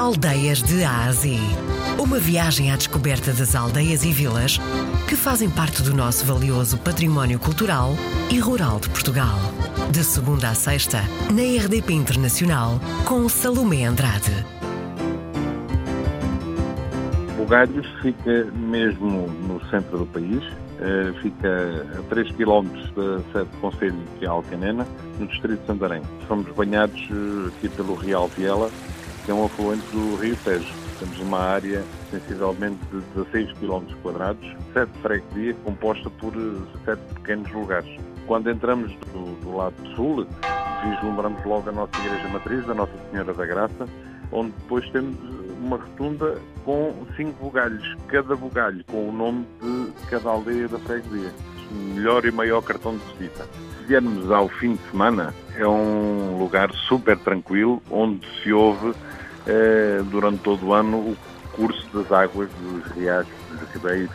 Aldeias de Ásia. Uma viagem à descoberta das aldeias e vilas que fazem parte do nosso valioso património cultural e rural de Portugal. De segunda a sexta, na RDP Internacional, com Salomé Andrade. Bugalhos fica mesmo no centro do país, eh, fica a 3 km da sede do Conselho, é Alcanena, no distrito de Santarém. Somos banhados eh, aqui pelo Real Viela, é um afluente do Rio Tejo. Temos uma área sensivelmente de 16 km quadrados, sete freguesia composta por eh, sete pequenos lugares. Quando entramos do, do lado sul, vislumbramos logo a nossa igreja matriz, a Nossa Senhora da Graça, onde depois temos uma rotunda com cinco bugalhos, cada bugalho com o nome de cada aldeia da freguesia. Melhor e maior cartão de visita. Se viermos ao fim de semana, é um lugar super tranquilo, onde se ouve eh, durante todo o ano o curso das águas dos riachos, dos ribeiros,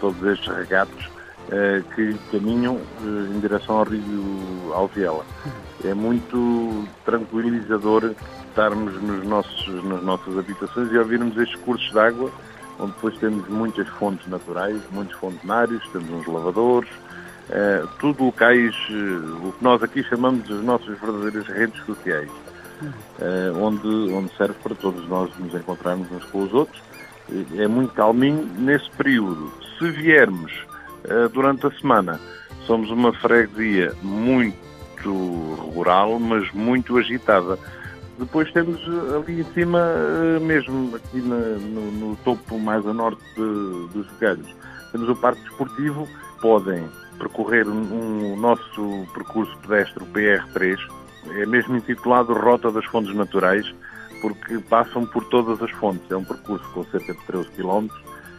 todos estes regatos eh, que caminham eh, em direção ao rio Alviela. É muito tranquilizador estarmos nos nossos, nas nossas habitações e ouvirmos estes cursos de água, onde depois temos muitas fontes naturais, muitos fontenários, temos uns lavadores, tudo locais, o que nós aqui chamamos de nossas verdadeiras redes sociais, onde, onde serve para todos nós nos encontrarmos uns com os outros. É muito calminho nesse período. Se viermos eh, durante a semana, somos uma freguesia muito rural, mas muito agitada. Depois temos eh, ali em cima, eh, mesmo aqui na, no, no, topo mais a norte de, dos galhos, temos o Parque Desportivo. Podem percorrer um, um nosso percurso pedestre, o PR3, é mesmo intitulado Rota das Fontes Naturais, porque passam por todas as fontes. É um percurso com cerca de 13 km,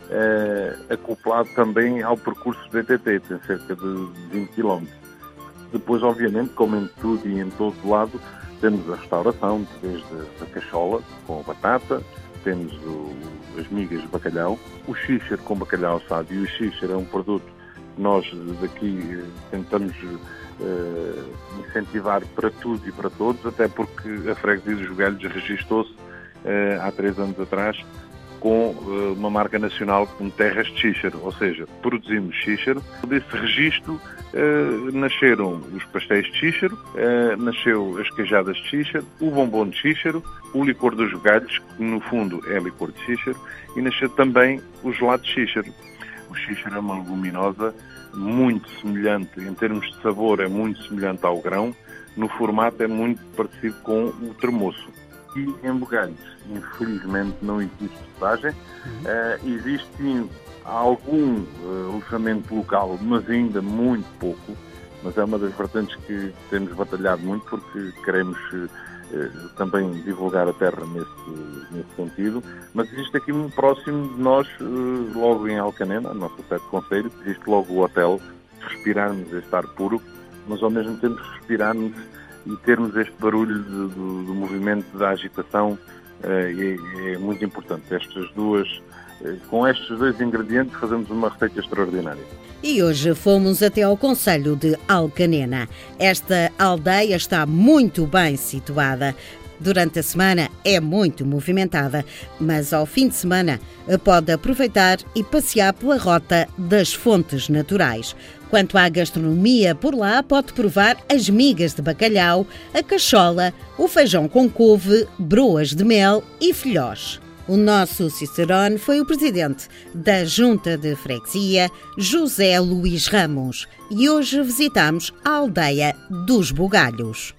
eh, acoplado também ao percurso BTT, tem cerca de 20 km. Depois, obviamente, como em tudo e em todo lado, temos a restauração, desde a cachola com batata, temos o, as migas de bacalhau, o xíxer com bacalhau assado, e o xíxer é um produto nós daqui tentamos uh, incentivar para tudo e para todos, até porque a freguesia dos Jogalhos registou-se uh, há três anos atrás com uh, uma marca nacional como Terras de Xíxaro, ou seja, produzimos xíxaro. Desse registro nasceram os pastéis de xíxaro, nasceu as queijadas de xíxaro, o bombom de xíxaro, o licor dos galhos, que no fundo é licor de xíxaro, e nasceu também o gelado de xíxaro. O xíxaro é uma leguminosa muito semelhante, em termos de sabor, é muito semelhante ao grão, no formato é muito parecido com o termoço aqui em Bugalhos, infelizmente, não existe estagem. Uh, existe sim algum uh, alojamento local, mas ainda muito pouco. Mas é uma das vertentes que temos batalhado muito porque queremos uh, também divulgar a terra nesse, nesse sentido. Mas existe aqui muito próximo de nós, logo em Alcanena, nosso sede de conselho, existe logo o hotel, respirarmos este ar puro, mas ao mesmo tempo respirarmos e termos este barulho do, movimento da agitação é, é, muito importante. Estas duas, eh, com estes dois ingredientes, fazemos uma receita extraordinária. E hoje fomos até ao Conselho de Alcanena. Esta aldeia está muito bem situada. Durante a semana é muito movimentada, mas ao fim de semana pode aproveitar e passear pela rota das fontes naturais. Quanto à gastronomia, por lá pode provar as migas de bacalhau, a cachola, o feijão com couve, broas de mel e filhós. O nosso Cicerone foi o presidente da Junta de Freguesia, José Luís Ramos, e hoje visitamos a aldeia dos Bugalhos.